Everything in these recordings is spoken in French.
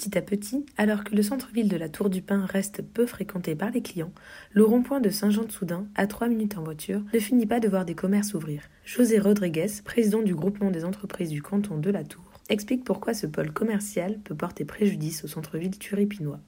Petit à petit, alors que le centre-ville de la Tour du Pin reste peu fréquenté par les clients, le rond-point de Saint-Jean-de-Soudain, à 3 minutes en voiture, ne finit pas de voir des commerces ouvrir. José Rodriguez, président du groupement des entreprises du canton de la Tour, explique pourquoi ce pôle commercial peut porter préjudice au centre-ville turipinois.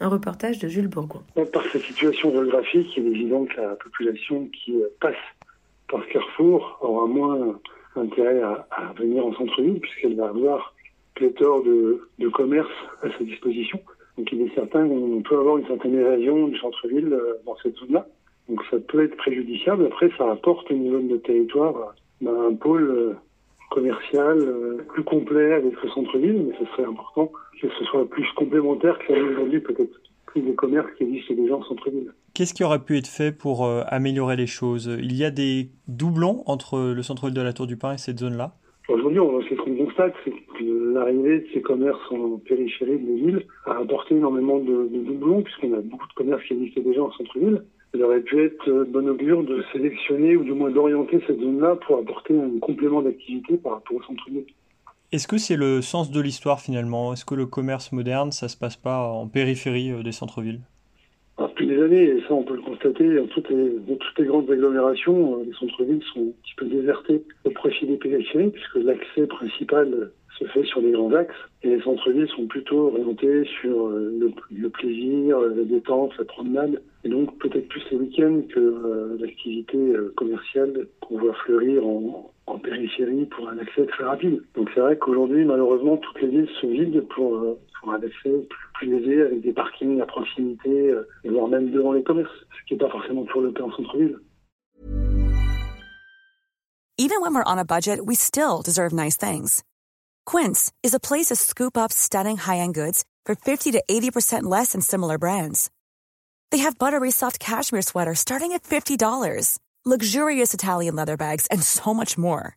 Un reportage de Jules Bourgoin. Par sa situation géographique, il est évident que la population qui passe par Carrefour aura moins intérêt à, à venir en centre-ville puisqu'elle va avoir pléthore de, de commerce à sa disposition. Donc il est certain qu'on peut avoir une certaine évasion du centre-ville euh, dans cette zone-là. Donc ça peut être préjudiciable. Après, ça apporte au niveau de territoire ben, un pôle euh, commercial euh, plus complet avec le centre-ville, mais ce serait important que ce soit plus complémentaire que ça aujourd'hui peut-être plus des commerces qui existent déjà en centre-ville. Qu'est-ce qui aurait pu être fait pour améliorer les choses? Il y a des doublons entre le centre-ville de la Tour du Pin et cette zone-là? Aujourd'hui, ce qu'on constate, c'est que l'arrivée de ces commerces en périphérie de l'île a apporté énormément de, doublons, puisqu'on a beaucoup de commerces qui existaient déjà en centre-ville. Il aurait pu être de bon augure de sélectionner ou du moins d'orienter cette zone-là pour apporter un complément d'activité par rapport au centre-ville. Est-ce que c'est le sens de l'histoire finalement? Est-ce que le commerce moderne, ça se passe pas en périphérie euh, des centres-villes? Des années, et ça on peut le constater, dans toutes les, grandes agglomérations, euh, les centres-villes sont un petit peu désertés au profit des périphéries, puisque l'accès principal se fait sur les grands axes, et les centres-villes sont plutôt orientés sur euh, le, plaisir, la détente, la promenade, et donc peut-être plus les week-ends que euh, l'activité euh, commerciale qu'on voit fleurir en, en, pour un accès très rapide. Donc c'est vrai qu'aujourd'hui, malheureusement, toutes les villes se vident pour, euh, pour un accès plus, plus aisé avec des parkings à proximité, euh, voire même devant les commerces, ce qui n'est pas forcément toujours le cas en centre-ville. Even when we're on a budget, we still deserve nice things. Quince is a place to scoop up stunning high-end goods for 50 to 80% less than similar brands. They have buttery soft cashmere sweaters starting at $50, luxurious Italian leather bags, and so much more.